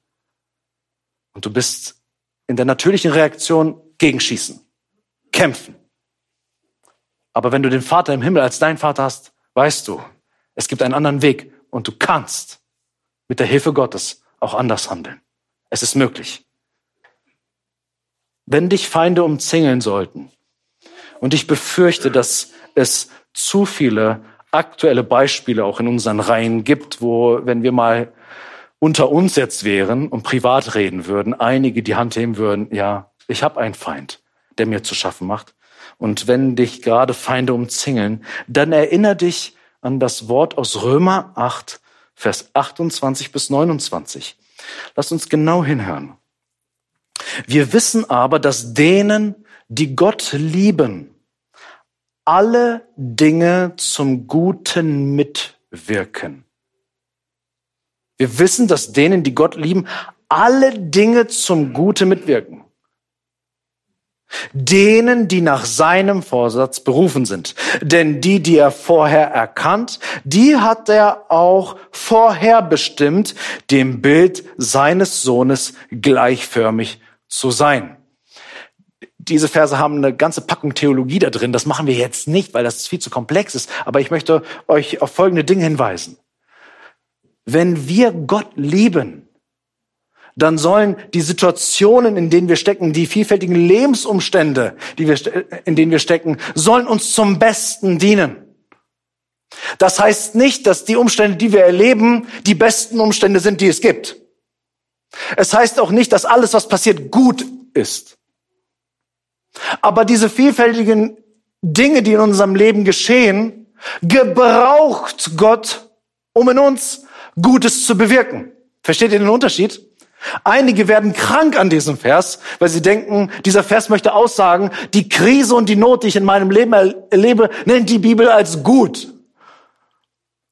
Und du bist in der natürlichen Reaktion gegenschießen, kämpfen. Aber wenn du den Vater im Himmel als dein Vater hast, weißt du, es gibt einen anderen Weg und du kannst mit der Hilfe Gottes auch anders handeln. Es ist möglich. Wenn dich Feinde umzingeln sollten, und ich befürchte, dass es zu viele aktuelle Beispiele auch in unseren Reihen gibt, wo, wenn wir mal unter uns jetzt wären und privat reden würden, einige die Hand heben würden, ja, ich habe einen Feind, der mir zu schaffen macht. Und wenn dich gerade Feinde umzingeln, dann erinnere dich an das Wort aus Römer 8, Vers 28 bis 29. Lass uns genau hinhören. Wir wissen aber, dass denen, die Gott lieben, alle Dinge zum Guten mitwirken. Wir wissen, dass denen, die Gott lieben, alle Dinge zum Guten mitwirken. Denen, die nach seinem Vorsatz berufen sind. Denn die, die er vorher erkannt, die hat er auch vorher bestimmt, dem Bild seines Sohnes gleichförmig zu sein diese Verse haben eine ganze Packung Theologie da drin. Das machen wir jetzt nicht, weil das viel zu komplex ist. Aber ich möchte euch auf folgende Dinge hinweisen. Wenn wir Gott lieben, dann sollen die Situationen, in denen wir stecken, die vielfältigen Lebensumstände, die wir, in denen wir stecken, sollen uns zum Besten dienen. Das heißt nicht, dass die Umstände, die wir erleben, die besten Umstände sind, die es gibt. Es heißt auch nicht, dass alles, was passiert, gut ist. Aber diese vielfältigen Dinge, die in unserem Leben geschehen, gebraucht Gott, um in uns Gutes zu bewirken. Versteht ihr den Unterschied? Einige werden krank an diesem Vers, weil sie denken, dieser Vers möchte aussagen, die Krise und die Not, die ich in meinem Leben erlebe, nennt die Bibel als gut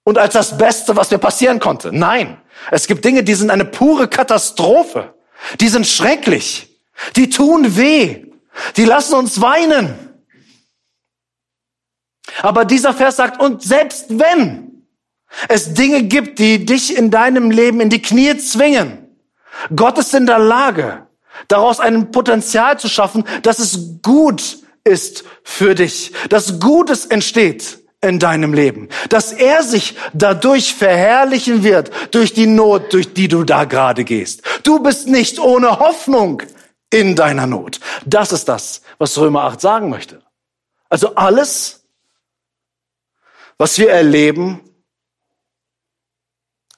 und als das Beste, was mir passieren konnte. Nein, es gibt Dinge, die sind eine pure Katastrophe. Die sind schrecklich. Die tun weh. Die lassen uns weinen. Aber dieser Vers sagt, und selbst wenn es Dinge gibt, die dich in deinem Leben in die Knie zwingen, Gott ist in der Lage, daraus ein Potenzial zu schaffen, dass es gut ist für dich, dass Gutes entsteht in deinem Leben, dass er sich dadurch verherrlichen wird, durch die Not, durch die du da gerade gehst. Du bist nicht ohne Hoffnung in deiner Not. Das ist das, was Römer 8 sagen möchte. Also alles, was wir erleben,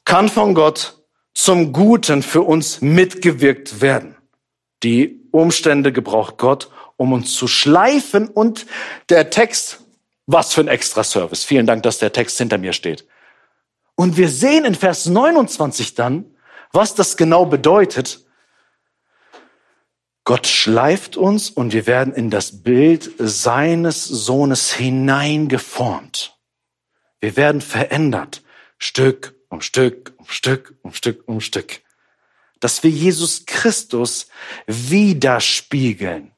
kann von Gott zum Guten für uns mitgewirkt werden. Die Umstände gebraucht Gott, um uns zu schleifen und der Text, was für ein Extra-Service. Vielen Dank, dass der Text hinter mir steht. Und wir sehen in Vers 29 dann, was das genau bedeutet. Gott schleift uns und wir werden in das Bild seines Sohnes hineingeformt. Wir werden verändert, Stück um Stück Stück um Stück um Stück. Dass wir Jesus Christus widerspiegeln.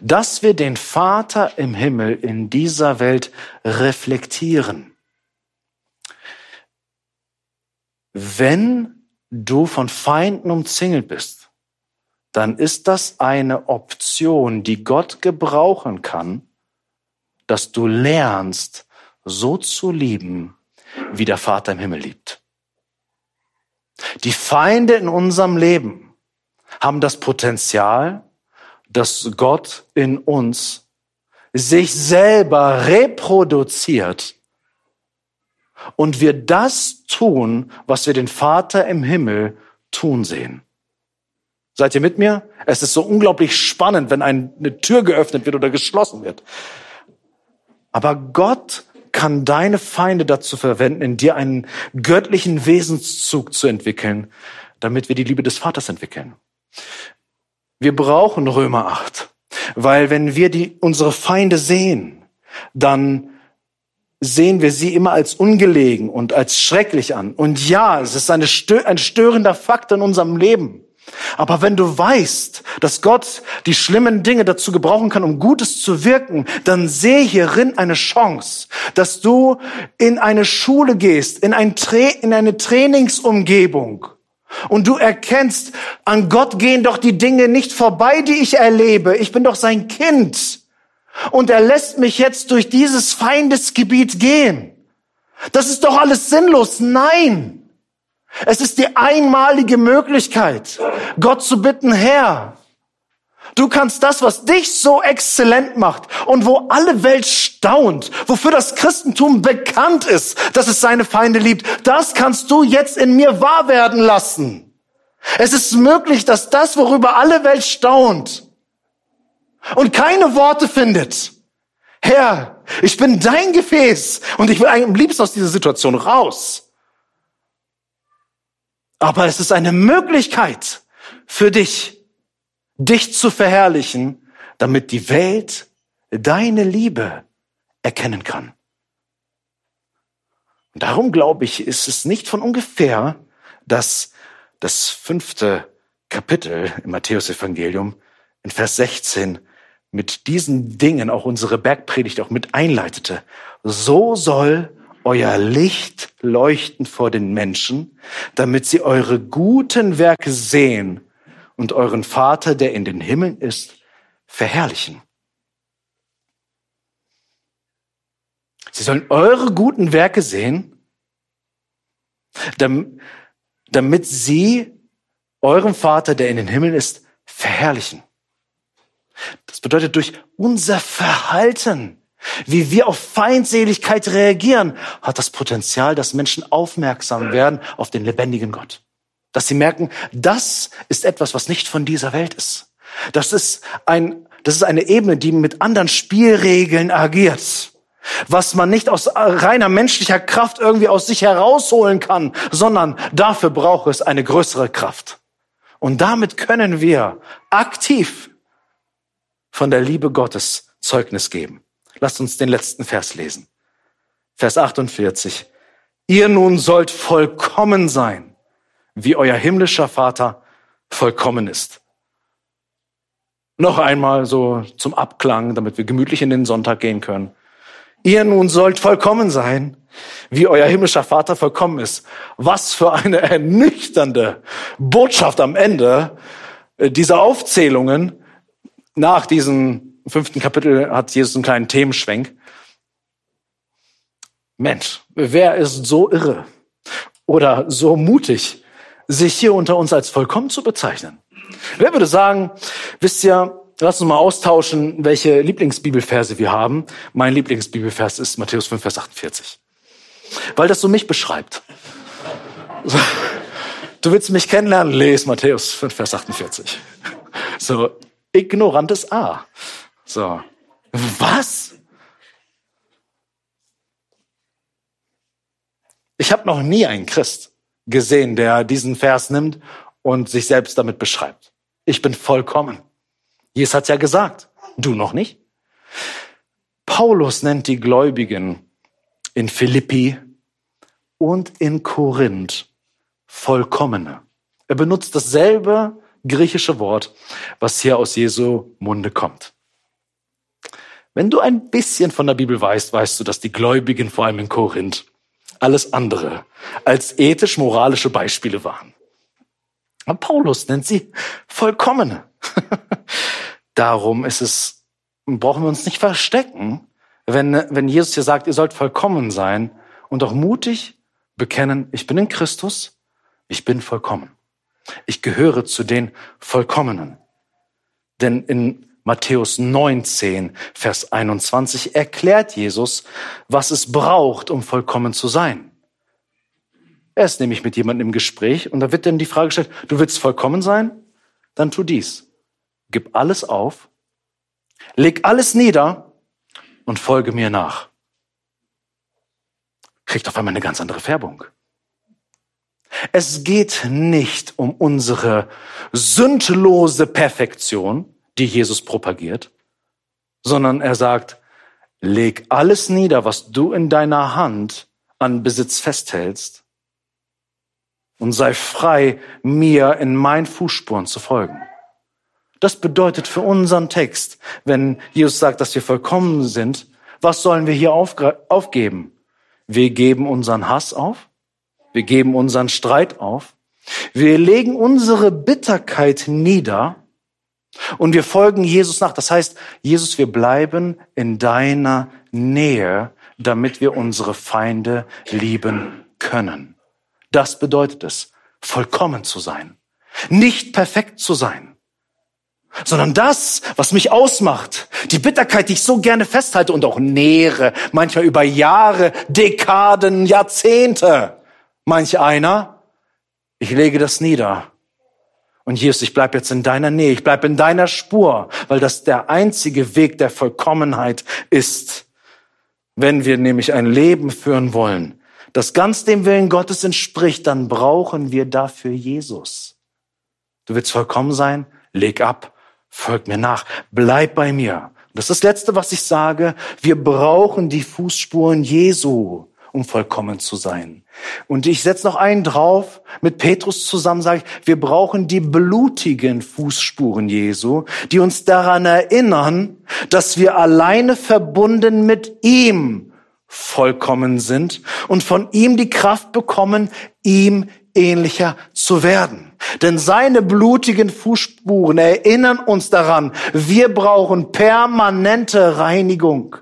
Dass wir den Vater im Himmel in dieser Welt reflektieren. Wenn du von Feinden umzingelt bist, dann ist das eine Option, die Gott gebrauchen kann, dass du lernst, so zu lieben, wie der Vater im Himmel liebt. Die Feinde in unserem Leben haben das Potenzial, dass Gott in uns sich selber reproduziert und wir das tun, was wir den Vater im Himmel tun sehen. Seid ihr mit mir? Es ist so unglaublich spannend, wenn eine Tür geöffnet wird oder geschlossen wird. Aber Gott kann deine Feinde dazu verwenden, in dir einen göttlichen Wesenszug zu entwickeln, damit wir die Liebe des Vaters entwickeln. Wir brauchen Römer 8, weil wenn wir die, unsere Feinde sehen, dann sehen wir sie immer als ungelegen und als schrecklich an. Und ja, es ist eine, ein störender Fakt in unserem Leben. Aber wenn du weißt, dass Gott die schlimmen Dinge dazu gebrauchen kann, um Gutes zu wirken, dann sehe hierin eine Chance, dass du in eine Schule gehst, in, ein Tra in eine Trainingsumgebung. Und du erkennst, an Gott gehen doch die Dinge nicht vorbei, die ich erlebe. Ich bin doch sein Kind. Und er lässt mich jetzt durch dieses Feindesgebiet gehen. Das ist doch alles sinnlos. Nein. Es ist die einmalige Möglichkeit, Gott zu bitten, Herr, du kannst das, was dich so exzellent macht und wo alle Welt staunt, wofür das Christentum bekannt ist, dass es seine Feinde liebt, das kannst du jetzt in mir wahr werden lassen. Es ist möglich, dass das, worüber alle Welt staunt und keine Worte findet, Herr, ich bin dein Gefäß und ich will eigentlich am liebsten aus dieser Situation raus. Aber es ist eine Möglichkeit für dich, dich zu verherrlichen, damit die Welt deine Liebe erkennen kann. Und darum glaube ich, ist es nicht von ungefähr, dass das fünfte Kapitel im Matthäusevangelium in Vers 16 mit diesen Dingen auch unsere Bergpredigt auch mit einleitete. So soll euer Licht leuchten vor den Menschen, damit sie eure guten Werke sehen und euren Vater, der in den Himmeln ist, verherrlichen. Sie sollen eure guten Werke sehen, damit sie eurem Vater, der in den Himmeln ist, verherrlichen. Das bedeutet durch unser Verhalten wie wir auf Feindseligkeit reagieren, hat das Potenzial, dass Menschen aufmerksam werden auf den lebendigen Gott. Dass sie merken, das ist etwas, was nicht von dieser Welt ist. Das ist ein, das ist eine Ebene, die mit anderen Spielregeln agiert. Was man nicht aus reiner menschlicher Kraft irgendwie aus sich herausholen kann, sondern dafür braucht es eine größere Kraft. Und damit können wir aktiv von der Liebe Gottes Zeugnis geben. Lasst uns den letzten Vers lesen. Vers 48. Ihr nun sollt vollkommen sein, wie euer himmlischer Vater vollkommen ist. Noch einmal so zum Abklang, damit wir gemütlich in den Sonntag gehen können. Ihr nun sollt vollkommen sein, wie euer himmlischer Vater vollkommen ist. Was für eine ernüchternde Botschaft am Ende dieser Aufzählungen nach diesen im fünften Kapitel hat Jesus einen kleinen Themenschwenk. Mensch, wer ist so irre oder so mutig, sich hier unter uns als vollkommen zu bezeichnen? Wer würde sagen, wisst ihr, lass uns mal austauschen, welche Lieblingsbibelverse wir haben. Mein Lieblingsbibelvers ist Matthäus 5, Vers 48. Weil das so mich beschreibt. Du willst mich kennenlernen? Lese Matthäus 5, Vers 48. So, Ignorantes A. So. Was? Ich habe noch nie einen Christ gesehen, der diesen Vers nimmt und sich selbst damit beschreibt. Ich bin vollkommen. Jesus hat ja gesagt, du noch nicht. Paulus nennt die Gläubigen in Philippi und in Korinth vollkommene. Er benutzt dasselbe griechische Wort, was hier aus Jesu Munde kommt. Wenn du ein bisschen von der Bibel weißt, weißt du, dass die Gläubigen vor allem in Korinth alles andere als ethisch-moralische Beispiele waren. Und Paulus nennt sie vollkommene. Darum ist es, brauchen wir uns nicht verstecken, wenn, wenn Jesus hier sagt, ihr sollt vollkommen sein und auch mutig bekennen, ich bin in Christus, ich bin vollkommen. Ich gehöre zu den Vollkommenen. Denn in Matthäus 19, Vers 21 erklärt Jesus, was es braucht, um vollkommen zu sein. Er ist nämlich mit jemandem im Gespräch und da wird dann die Frage gestellt, du willst vollkommen sein? Dann tu dies. Gib alles auf, leg alles nieder und folge mir nach. Kriegt auf einmal eine ganz andere Färbung. Es geht nicht um unsere sündlose Perfektion, die Jesus propagiert, sondern er sagt, leg alles nieder, was du in deiner Hand an Besitz festhältst und sei frei, mir in meinen Fußspuren zu folgen. Das bedeutet für unseren Text, wenn Jesus sagt, dass wir vollkommen sind, was sollen wir hier aufgeben? Wir geben unseren Hass auf, wir geben unseren Streit auf, wir legen unsere Bitterkeit nieder und wir folgen Jesus nach. Das heißt, Jesus, wir bleiben in deiner Nähe, damit wir unsere Feinde lieben können. Das bedeutet es, vollkommen zu sein. Nicht perfekt zu sein, sondern das, was mich ausmacht, die Bitterkeit, die ich so gerne festhalte und auch nähere, manchmal über Jahre, Dekaden, Jahrzehnte. Manch einer, ich lege das nieder. Und Jesus, ich bleib jetzt in deiner Nähe, ich bleib in deiner Spur, weil das der einzige Weg der Vollkommenheit ist. Wenn wir nämlich ein Leben führen wollen, das ganz dem Willen Gottes entspricht, dann brauchen wir dafür Jesus. Du willst vollkommen sein? Leg ab, folg mir nach, bleib bei mir. Das ist das Letzte, was ich sage. Wir brauchen die Fußspuren Jesu, um vollkommen zu sein. Und ich setze noch einen drauf. Mit Petrus zusammen sage ich, wir brauchen die blutigen Fußspuren Jesu, die uns daran erinnern, dass wir alleine verbunden mit ihm vollkommen sind und von ihm die Kraft bekommen, ihm ähnlicher zu werden. Denn seine blutigen Fußspuren erinnern uns daran, wir brauchen permanente Reinigung.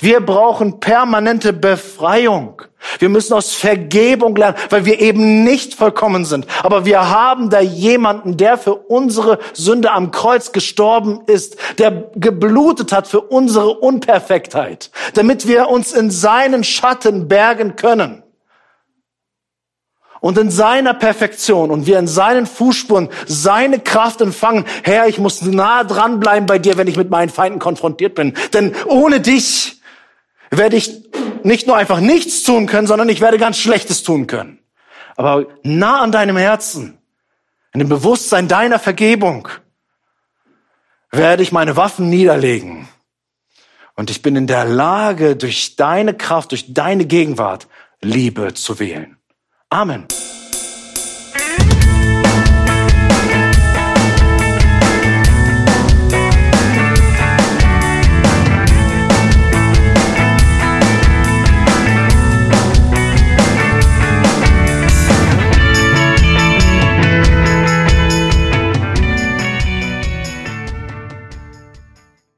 Wir brauchen permanente Befreiung. Wir müssen aus Vergebung lernen, weil wir eben nicht vollkommen sind. Aber wir haben da jemanden, der für unsere Sünde am Kreuz gestorben ist, der geblutet hat für unsere Unperfektheit, damit wir uns in seinen Schatten bergen können. Und in seiner Perfektion und wir in seinen Fußspuren seine Kraft empfangen. Herr, ich muss nah dranbleiben bei dir, wenn ich mit meinen Feinden konfrontiert bin. Denn ohne dich werde ich nicht nur einfach nichts tun können, sondern ich werde ganz Schlechtes tun können. Aber nah an deinem Herzen, in dem Bewusstsein deiner Vergebung, werde ich meine Waffen niederlegen. Und ich bin in der Lage, durch deine Kraft, durch deine Gegenwart, Liebe zu wählen. Amen.